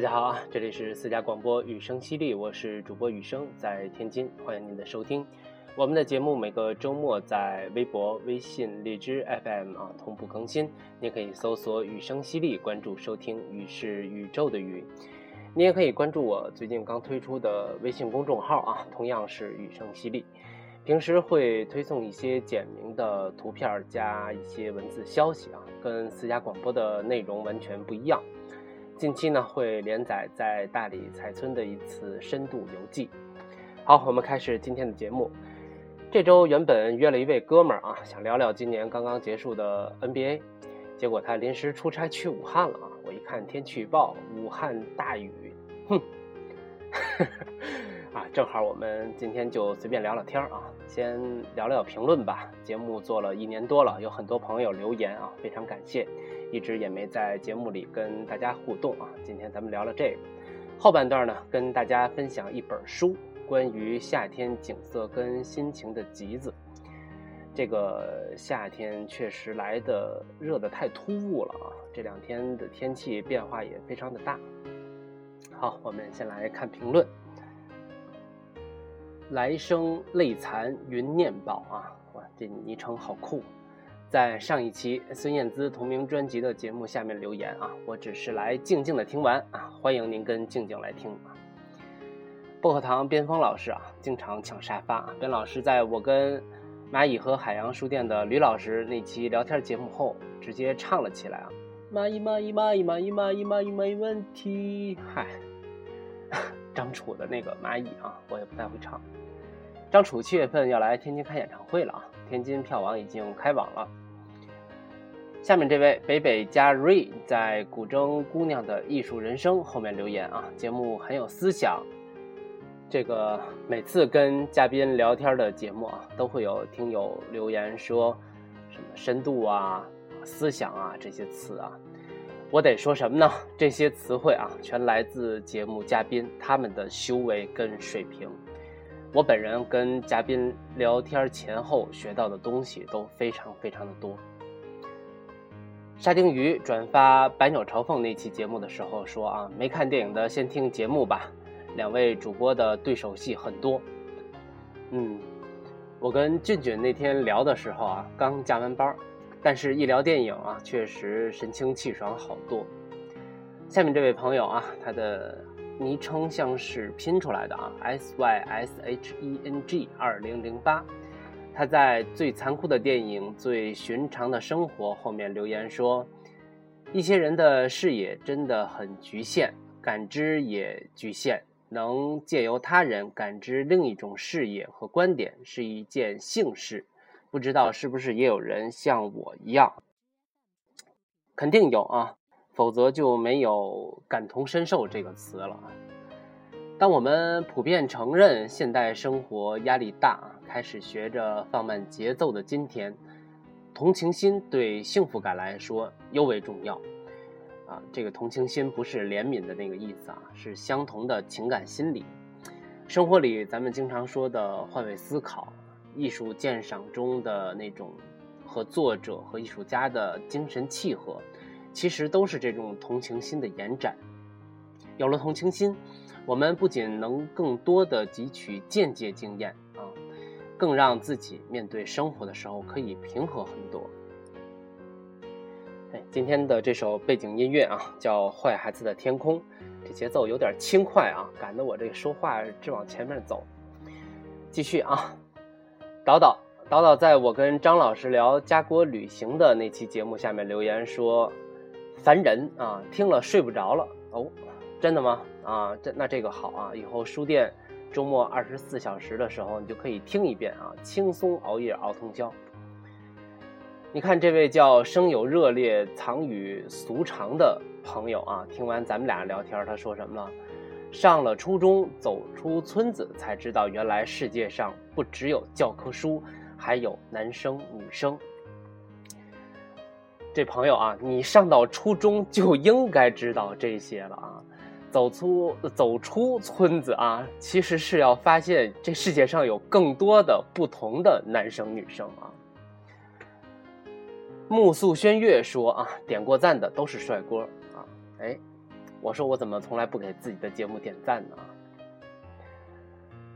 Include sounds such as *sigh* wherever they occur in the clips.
大家好啊，这里是私家广播雨声犀利，我是主播雨声，在天津，欢迎您的收听。我们的节目每个周末在微博、微信、荔枝 FM 啊同步更新，您可以搜索“雨声犀利”，关注收听。雨是宇宙的雨，你也可以关注我最近刚推出的微信公众号啊，同样是雨声犀利。平时会推送一些简明的图片加一些文字消息啊，跟私家广播的内容完全不一样。近期呢会连载在大理彩村的一次深度游记。好，我们开始今天的节目。这周原本约了一位哥们儿啊，想聊聊今年刚刚结束的 NBA，结果他临时出差去武汉了啊。我一看天气预报，武汉大雨，哼，啊，正好我们今天就随便聊聊天啊，先聊聊评论吧。节目做了一年多了，有很多朋友留言啊，非常感谢。一直也没在节目里跟大家互动啊，今天咱们聊聊这个。后半段呢，跟大家分享一本书，关于夏天景色跟心情的集子。这个夏天确实来的热的太突兀了啊，这两天的天气变化也非常的大。好，我们先来看评论。来生泪残云念宝啊，哇，这昵称好酷。在上一期孙燕姿同名专辑的节目下面留言啊，我只是来静静的听完啊，欢迎您跟静静来听啊。薄荷糖边锋老师啊，经常抢沙发啊。边老师在我跟蚂蚁和海洋书店的吕老师那期聊天节目后，直接唱了起来啊。蚂蚁蚂蚁蚂蚁蚂蚁蚂蚁蚂蚁没问题。嗨，*laughs* 张楚的那个蚂蚁啊，我也不太会唱。张楚七月份要来天津开演唱会了啊，天津票网已经开网了。下面这位北北加瑞在古筝姑娘的艺术人生后面留言啊，节目很有思想。这个每次跟嘉宾聊天的节目啊，都会有听友留言说什么深度啊、思想啊这些词啊，我得说什么呢？这些词汇啊，全来自节目嘉宾他们的修为跟水平。我本人跟嘉宾聊天前后学到的东西都非常非常的多。沙丁鱼转发《百鸟朝凤》那期节目的时候说啊，没看电影的先听节目吧。两位主播的对手戏很多。嗯，我跟俊俊那天聊的时候啊，刚加完班，但是一聊电影啊，确实神清气爽好多。下面这位朋友啊，他的。昵称像是拼出来的啊，S Y S H E N G 二零零八，他在最残酷的电影《最寻常的生活》后面留言说：“一些人的视野真的很局限，感知也局限，能借由他人感知另一种视野和观点是一件幸事。不知道是不是也有人像我一样？肯定有啊。”否则就没有感同身受这个词了。当我们普遍承认现代生活压力大，开始学着放慢节奏的今天，同情心对幸福感来说尤为重要。啊，这个同情心不是怜悯的那个意思啊，是相同的情感心理。生活里咱们经常说的换位思考，艺术鉴赏中的那种和作者和艺术家的精神契合。其实都是这种同情心的延展。有了同情心，我们不仅能更多的汲取间接经验啊，更让自己面对生活的时候可以平和很多。哎，今天的这首背景音乐啊，叫《坏孩子的天空》，这节奏有点轻快啊，赶得我这个说话直往前面走。继续啊，导导导导，在我跟张老师聊家国旅行的那期节目下面留言说。烦人啊！听了睡不着了哦，真的吗？啊，这那这个好啊，以后书店周末二十四小时的时候，你就可以听一遍啊，轻松熬夜熬通宵。你看这位叫生有热烈藏于俗常的朋友啊，听完咱们俩聊天，他说什么了？上了初中，走出村子，才知道原来世界上不只有教科书，还有男生女生。这朋友啊，你上到初中就应该知道这些了啊！走出走出村子啊，其实是要发现这世界上有更多的不同的男生女生啊。木素轩月说啊，点过赞的都是帅哥啊！哎，我说我怎么从来不给自己的节目点赞呢？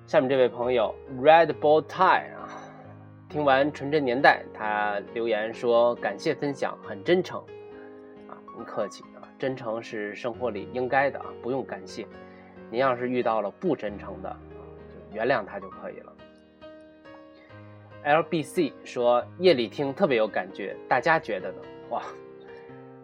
下面这位朋友 Red Ball Tie，听完《纯真年代》，他留言说感谢分享，很真诚啊，不客气啊，真诚是生活里应该的啊，不用感谢。您要是遇到了不真诚的啊，就原谅他就可以了。LBC 说夜里听特别有感觉，大家觉得呢？哇，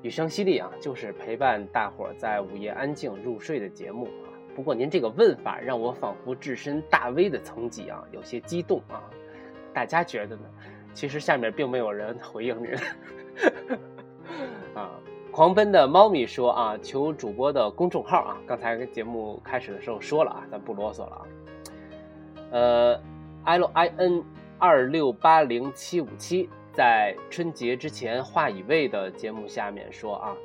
雨声淅沥啊，就是陪伴大伙在午夜安静入睡的节目啊。不过您这个问法让我仿佛置身大 V 的层级啊，有些激动啊。大家觉得呢？其实下面并没有人回应您。啊，狂奔的猫咪说啊，求主播的公众号啊。刚才节目开始的时候说了啊，咱不啰嗦了啊。呃，L I N。二六八零七五七在春节之前话已未的节目下面说啊，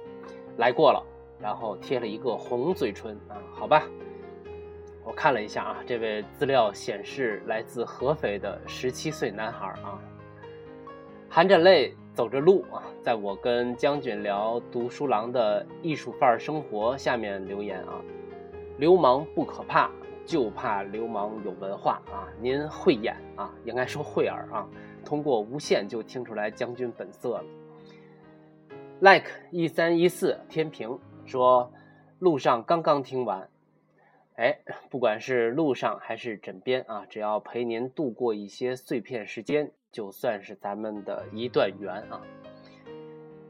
来过了，然后贴了一个红嘴唇啊，好吧，我看了一下啊，这位资料显示来自合肥的十七岁男孩啊，含着泪走着路啊，在我跟将军聊读书郎的艺术范儿生活下面留言啊，流氓不可怕。就怕流氓有文化啊！您慧眼啊，应该说慧耳啊，通过无线就听出来将军本色了。Like 一三一四天平说，路上刚刚听完，哎，不管是路上还是枕边啊，只要陪您度过一些碎片时间，就算是咱们的一段缘啊。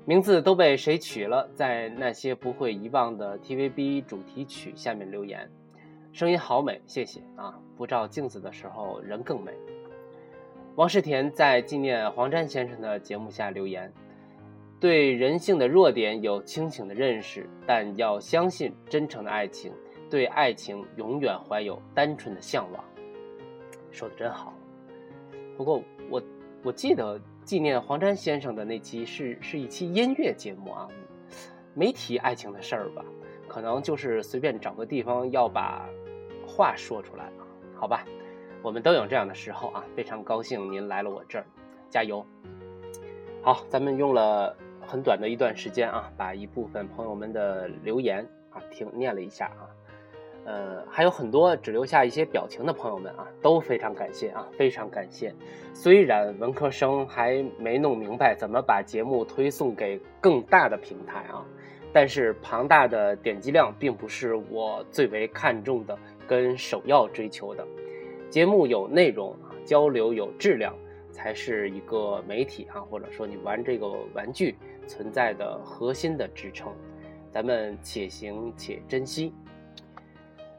名字都被谁取了？在那些不会遗忘的 TVB 主题曲下面留言。声音好美，谢谢啊！不照镜子的时候人更美。王世田在纪念黄沾先生的节目下留言：对人性的弱点有清醒的认识，但要相信真诚的爱情，对爱情永远怀有单纯的向往。说的真好。不过我我记得纪念黄沾先生的那期是是一期音乐节目啊，没提爱情的事儿吧？可能就是随便找个地方要把。话说出来啊，好吧，我们都有这样的时候啊，非常高兴您来了我这儿，加油！好，咱们用了很短的一段时间啊，把一部分朋友们的留言啊听念了一下啊，呃，还有很多只留下一些表情的朋友们啊，都非常感谢啊，非常感谢。虽然文科生还没弄明白怎么把节目推送给更大的平台啊，但是庞大的点击量并不是我最为看重的。跟首要追求的节目有内容啊，交流有质量，才是一个媒体啊，或者说你玩这个玩具存在的核心的支撑。咱们且行且珍惜。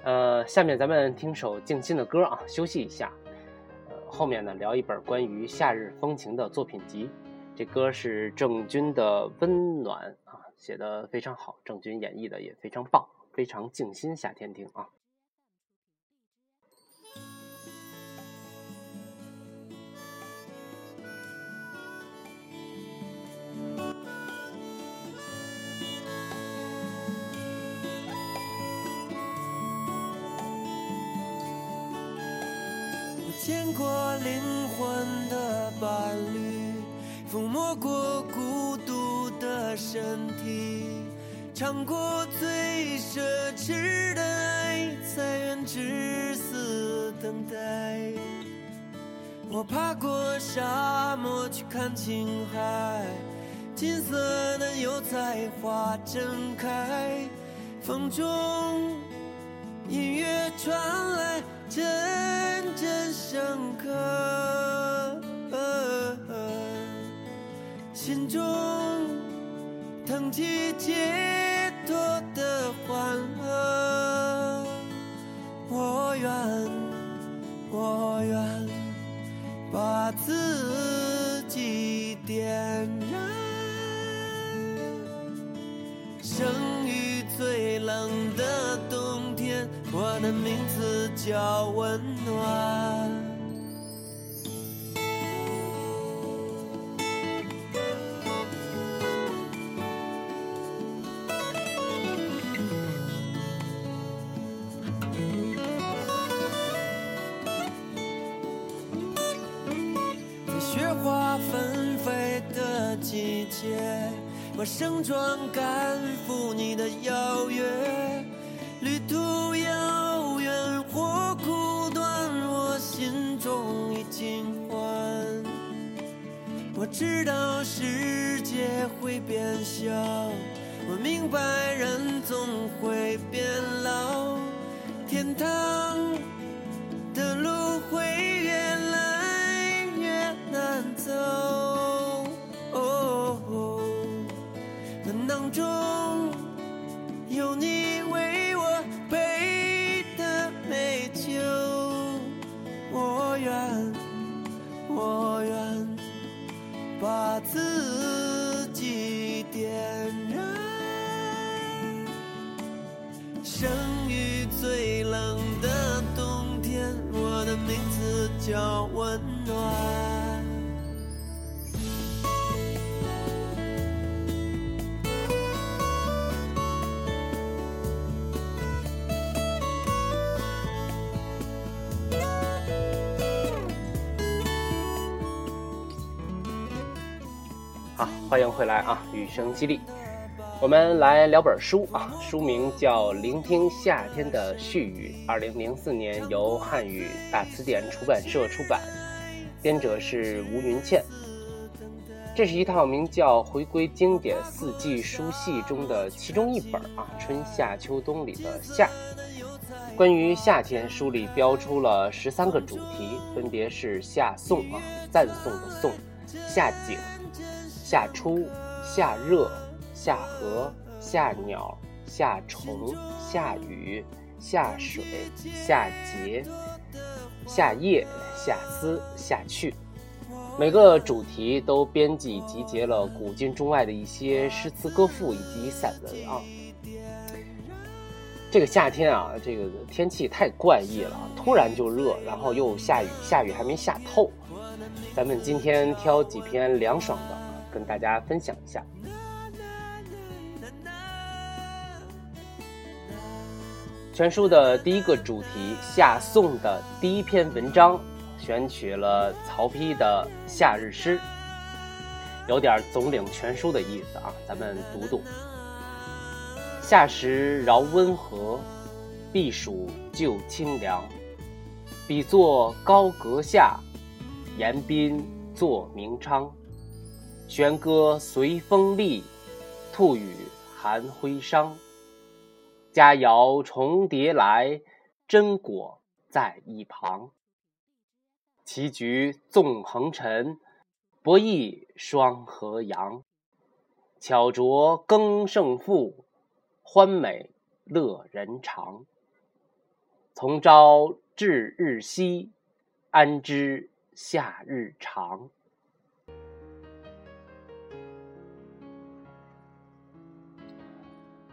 呃，下面咱们听首静心的歌啊，休息一下。呃，后面呢聊一本关于夏日风情的作品集。这歌是郑钧的《温暖》啊，写的非常好，郑钧演绎的也非常棒，非常静心，夏天听啊。见过灵魂的伴侣，抚摸过孤独的身体，尝过最奢侈的爱，才愿至死等待。我爬过沙漠去看青海，金色的油菜花正开，风中音乐传来。真正深刻，心中腾起解脱的欢乐。我愿，我愿把自己点燃，生于最冷的，我的名字。叫温暖。在雪花纷飞的季节，我盛装赶欢迎回来啊！雨声激励，我们来聊本书啊，书名叫《聆听夏天的絮语》，二零零四年由汉语大词典出版社出版，编者是吴云倩。这是一套名叫《回归经典四季书系》中的其中一本啊，春夏秋冬里的夏。关于夏天，书里标出了十三个主题，分别是夏颂啊，赞颂的颂，夏景。夏初、夏热、夏荷、夏鸟、夏虫、夏雨、夏水、夏节、夏夜、夏思、夏去。每个主题都编辑集结了古今中外的一些诗词歌赋以及散文啊。这个夏天啊，这个天气太怪异了，突然就热，然后又下雨，下雨还没下透。咱们今天挑几篇凉爽的。跟大家分享一下。全书的第一个主题《夏颂》的第一篇文章，选取了曹丕的《夏日诗》，有点总领全书的意思啊。咱们读读：夏时饶温和，避暑就清凉。比作高阁下，言宾作明昌。弦歌随风立，兔语含徽裳。佳肴重叠来，真果在一旁。棋局纵横陈，博弈双河扬。巧酌更胜负，欢美乐人肠。从朝至日夕，安知夏日长？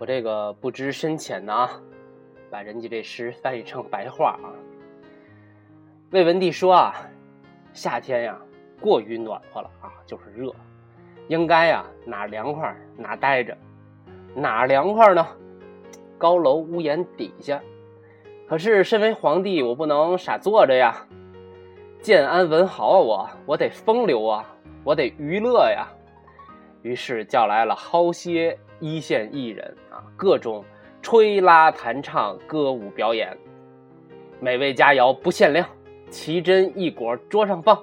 我这个不知深浅的啊，把人家这诗翻译成白话啊。魏文帝说啊，夏天呀过于暖和了啊，就是热，应该呀哪凉快哪待着，哪凉快呢？高楼屋檐底下。可是身为皇帝，我不能傻坐着呀，建安文豪啊，我我得风流啊，我得娱乐呀。于是叫来了好些一线艺人啊，各种吹拉弹唱、歌舞表演，美味佳肴不限量，奇珍异果桌上放，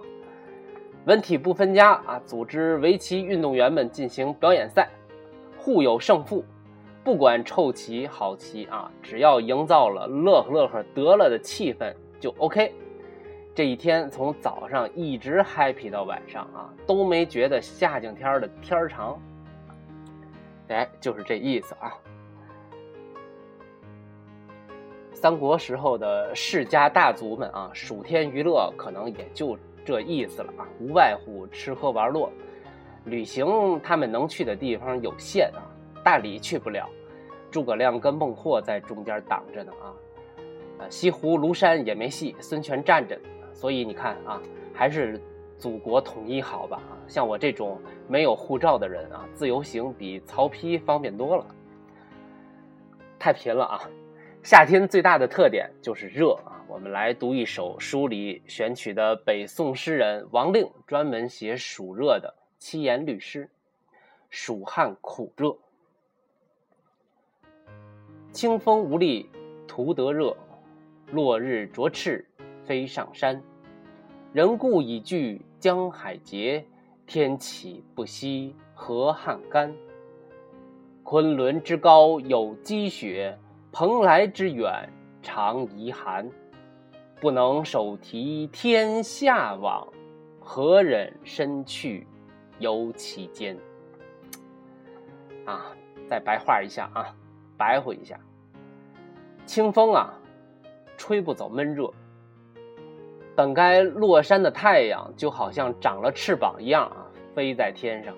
文体不分家啊！组织围棋运动员们进行表演赛，互有胜负，不管臭棋好棋啊，只要营造了乐呵乐呵得了的气氛就 OK。这一天从早上一直 happy 到晚上啊，都没觉得夏景天的天儿长。哎，就是这意思啊。三国时候的世家大族们啊，暑天娱乐可能也就这意思了啊，无外乎吃喝玩乐。旅行他们能去的地方有限啊，大理去不了，诸葛亮跟孟获在中间挡着呢啊。西湖庐山也没戏，孙权站着。所以你看啊，还是祖国统一好吧啊！像我这种没有护照的人啊，自由行比曹丕方便多了。太贫了啊！夏天最大的特点就是热啊！我们来读一首书里选取的北宋诗人王令专门写暑热的七言律诗：暑旱苦热，清风无力徒得热，落日灼翅飞上山。人故已惧江海竭，天气不息河汉干。昆仑之高有积雪，蓬莱之远常遗寒。不能手提天下往，何忍身去忧其间？啊，再白话一下啊，白话一下。清风啊，吹不走闷热。本该落山的太阳，就好像长了翅膀一样啊，飞在天上。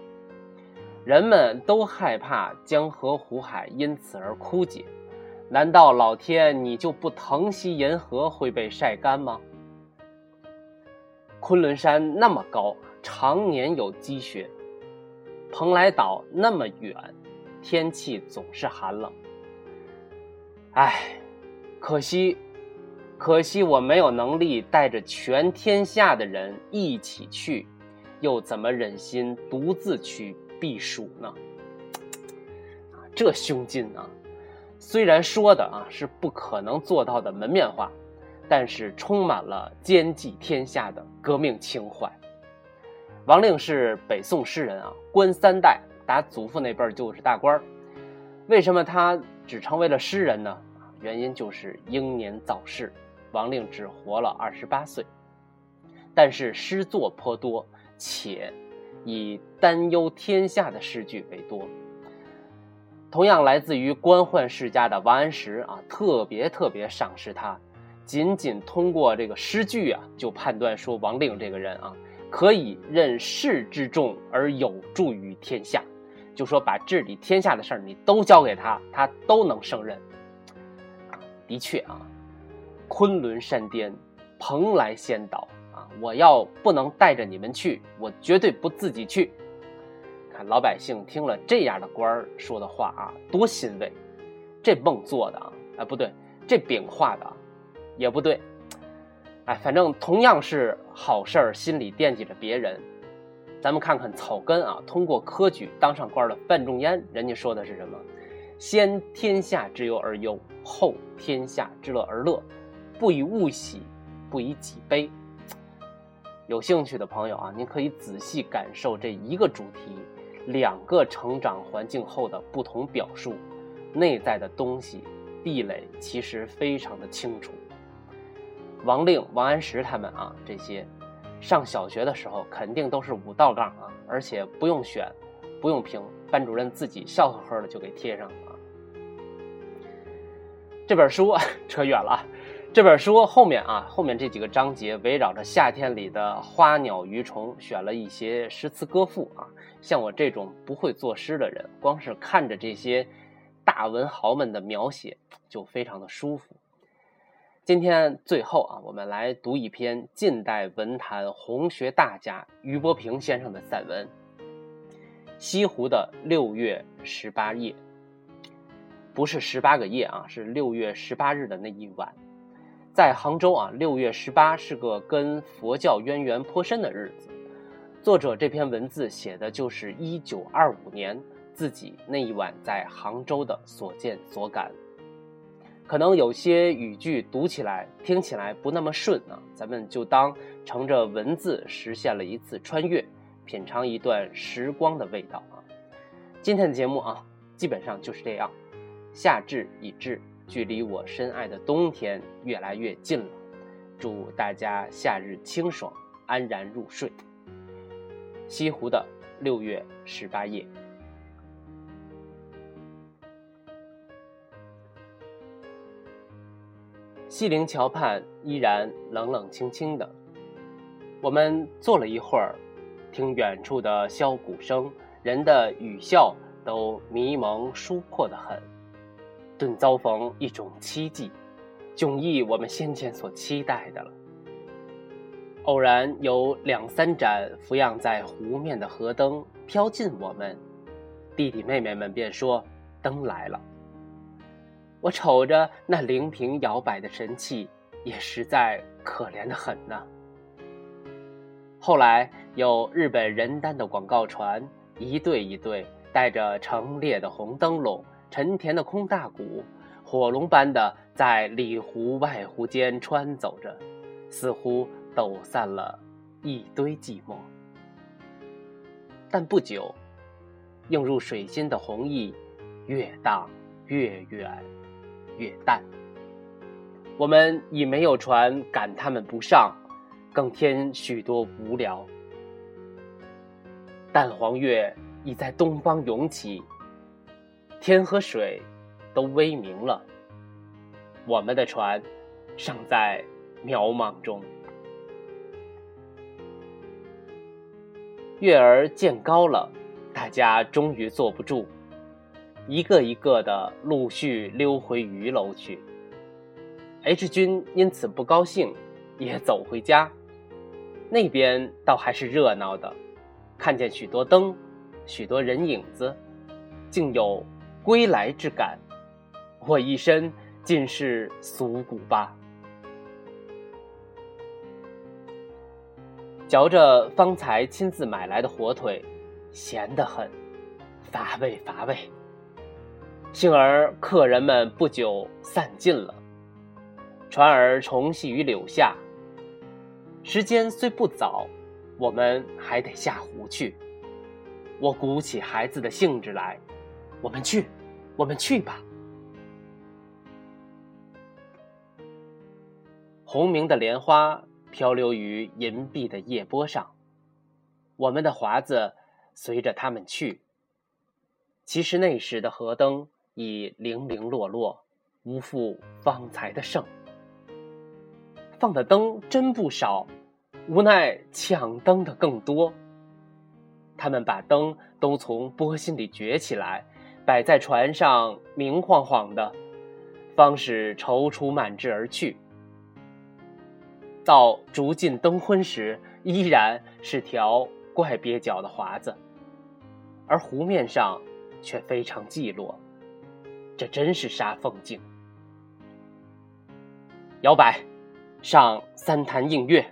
人们都害怕江河湖海因此而枯竭。难道老天你就不疼惜银河会被晒干吗？昆仑山那么高，常年有积雪；蓬莱岛那么远，天气总是寒冷。唉，可惜，可惜我没有能力带着全天下的人一起去，又怎么忍心独自去避暑呢？这胸襟啊！虽然说的啊是不可能做到的门面话，但是充满了兼济天下的革命情怀。王令是北宋诗人啊，官三代，打祖父那辈就是大官儿为什么他只成为了诗人呢？原因就是英年早逝，王令只活了二十八岁。但是诗作颇多，且以担忧天下的诗句为多。同样来自于官宦世家的王安石啊，特别特别赏识他，仅仅通过这个诗句啊，就判断说王令这个人啊，可以任世之重而有助于天下，就说把治理天下的事儿你都交给他，他都能胜任。的确啊，昆仑山巅，蓬莱仙岛啊，我要不能带着你们去，我绝对不自己去。看老百姓听了这样的官说的话啊，多欣慰！这梦做的啊，哎不对，这饼画的也不对，哎，反正同样是好事儿，心里惦记着别人。咱们看看草根啊，通过科举当上官的范仲淹，人家说的是什么？先天下之忧而忧，后天下之乐而乐，不以物喜，不以己悲。有兴趣的朋友啊，您可以仔细感受这一个主题。两个成长环境后的不同表述，内在的东西壁垒其实非常的清楚。王令、王安石他们啊，这些上小学的时候肯定都是五道杠啊，而且不用选，不用评，班主任自己笑呵呵的就给贴上了。这本书 *laughs* 扯远了。这本书后面啊，后面这几个章节围绕着夏天里的花鸟鱼虫，选了一些诗词歌赋啊。像我这种不会作诗的人，光是看着这些大文豪们的描写，就非常的舒服。今天最后啊，我们来读一篇近代文坛红学大家俞伯平先生的散文《西湖的六月十八夜》，不是十八个夜啊，是六月十八日的那一晚。在杭州啊，六月十八是个跟佛教渊源颇深的日子。作者这篇文字写的就是一九二五年自己那一晚在杭州的所见所感。可能有些语句读起来、听起来不那么顺啊，咱们就当乘着文字实现了一次穿越，品尝一段时光的味道啊。今天的节目啊，基本上就是这样。夏至已至。距离我深爱的冬天越来越近了，祝大家夏日清爽，安然入睡。西湖的六月十八夜，西泠桥畔依然冷冷清清的。我们坐了一会儿，听远处的箫鼓声，人的语笑都迷蒙疏阔的很。顿遭逢一种奇迹，迥异我们先前所期待的了。偶然有两三盏浮漾在湖面的河灯飘近我们，弟弟妹妹们便说：“灯来了。”我瞅着那灵瓶摇摆的神器，也实在可怜的很呢。后来有日本人丹的广告船，一对一对带着成列的红灯笼。沉甜的空大鼓，火龙般的在里湖外湖间穿走着，似乎抖散了一堆寂寞。但不久，映入水心的红意越荡越远越淡。我们已没有船赶他们不上，更添许多无聊。淡黄月已在东方涌起，天和水都微明了，我们的船尚在渺茫中。月儿渐高了，大家终于坐不住，一个一个的陆续溜回鱼楼去。H 君因此不高兴，也走回家。那边倒还是热闹的，看见许多灯，许多人影子，竟有归来之感。我一身尽是俗骨吧。嚼着方才亲自买来的火腿，咸得很，乏味乏味。幸而客人们不久散尽了，船儿重系于柳下。时间虽不早，我们还得下湖去。我鼓起孩子的兴致来，我们去，我们去吧。红明的莲花。漂流于银碧的夜波上，我们的华子随着他们去。其实那时的河灯已零零落落，无复方才的盛。放的灯真不少，无奈抢灯的更多。他们把灯都从波心里掘起来，摆在船上明晃晃的，方使踌躇满志而去。到逐尽灯昏时，依然是条怪蹩脚的华子，而湖面上却非常寂落，这真是煞风景。摇摆，上三潭映月。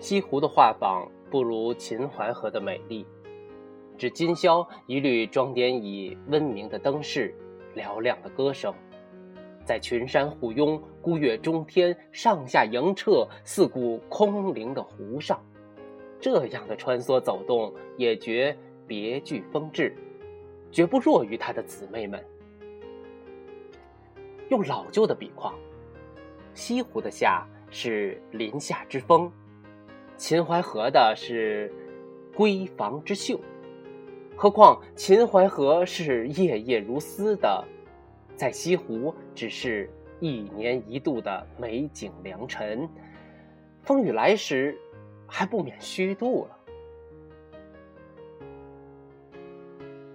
西湖的画舫不如秦淮河的美丽，只今宵一律装点以温明的灯饰，嘹亮的歌声。在群山护拥、孤月中天、上下迎澈、四顾空灵的湖上，这样的穿梭走动也觉别具风致，绝不弱于他的姊妹们。用老旧的笔况，西湖的夏是林夏之风，秦淮河的是闺房之秀，何况秦淮河是夜夜如丝的。在西湖，只是一年一度的美景良辰，风雨来时，还不免虚度了。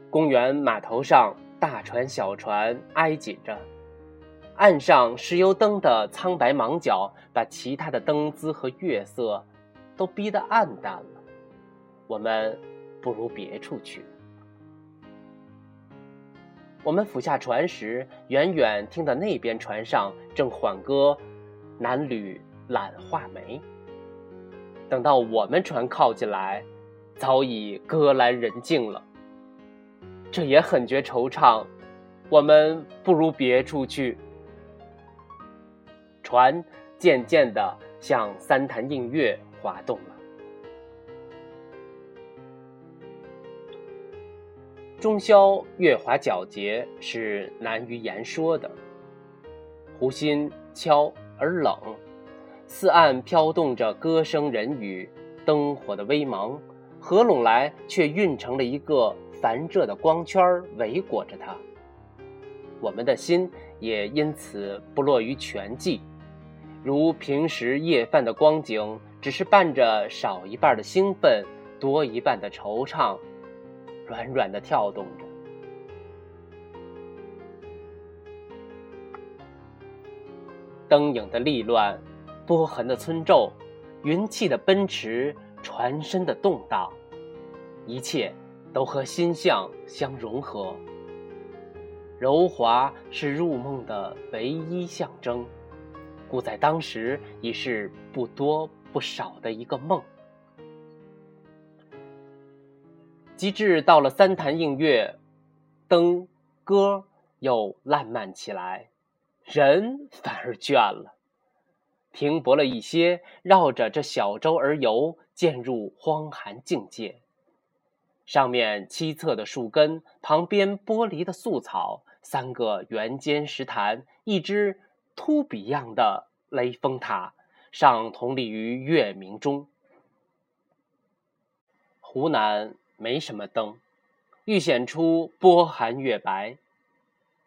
公园码头上，大船小船挨紧着，岸上石油灯的苍白芒角，把其他的灯姿和月色都逼得暗淡了。我们不如别处去。我们俯下船时，远远听到那边船上正缓歌《男女懒画眉》。等到我们船靠近来，早已歌阑人静了。这也很觉惆怅。我们不如别处去。船渐渐地向三潭映月滑动了。中宵月华皎洁是难于言说的。湖心悄而冷，四岸飘动着歌声人语，灯火的微芒合拢来，却晕成了一个繁热的光圈围裹着它。我们的心也因此不落于全寂，如平时夜饭的光景，只是伴着少一半的兴奋，多一半的惆怅。软软的跳动着，灯影的立乱，波痕的村皱，云气的奔驰，船身的动荡，一切都和心象相融合。柔滑是入梦的唯一象征，故在当时已是不多不少的一个梦。及至到了三潭映月，灯歌又烂漫起来，人反而倦了。停泊了一些，绕着这小舟而游，渐入荒寒境界。上面七侧的树根，旁边玻璃的素草，三个圆尖石潭，一只秃笔样的雷峰塔，尚同立于月明中。湖南没什么灯，愈显出波寒月白。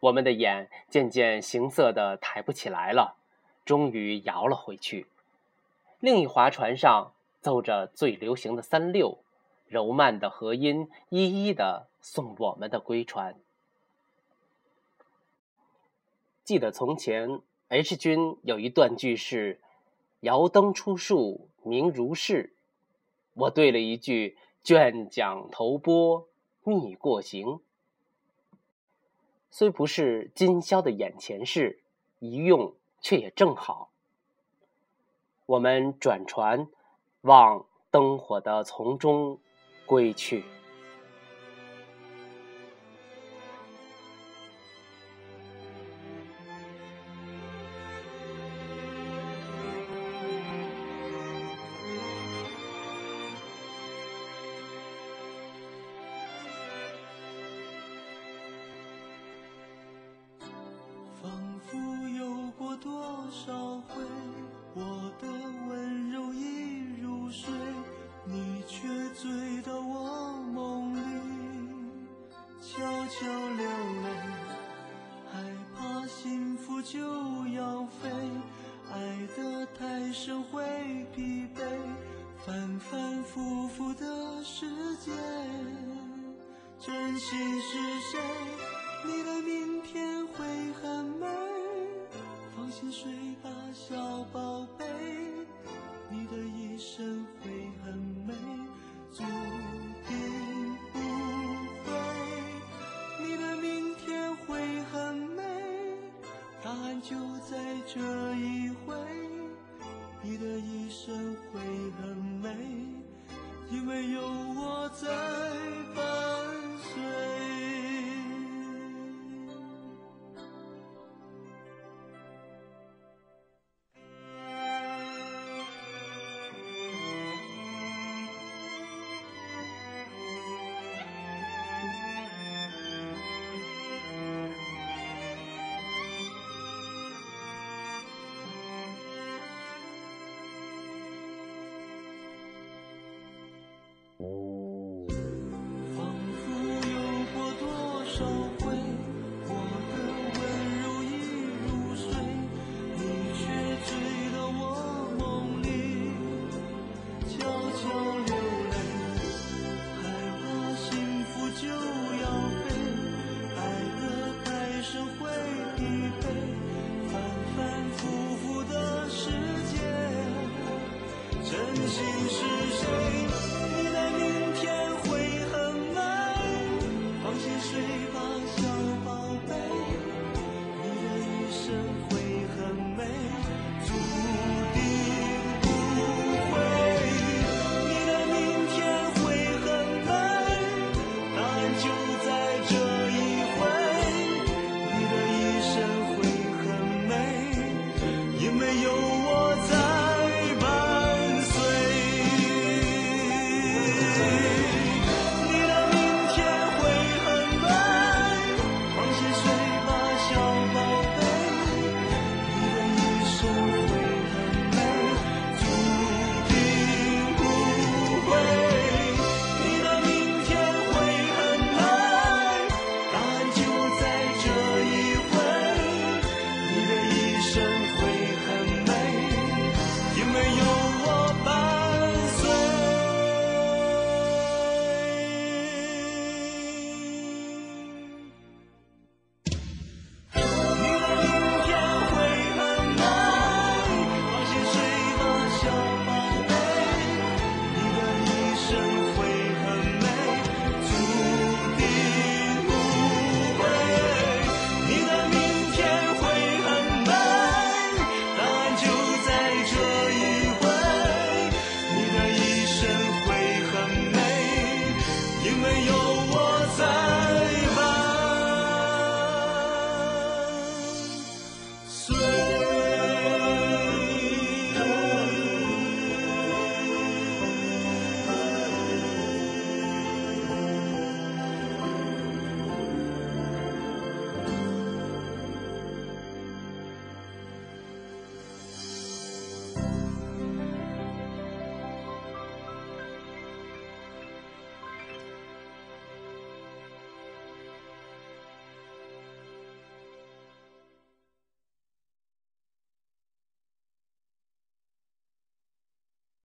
我们的眼渐渐形色的抬不起来了，终于摇了回去。另一划船上奏着最流行的三六，柔慢的和音一一的送我们的归船。记得从前 H 君有一段句是“摇灯出树明如是”，我对了一句“卷桨投波觅过行”。虽不是今宵的眼前事，一用却也正好。我们转船，往灯火的丛中归去。就要飞，爱得太深会疲惫，反反复复的世界，真心是谁？你的明天会很美，放心睡吧，小宝。仿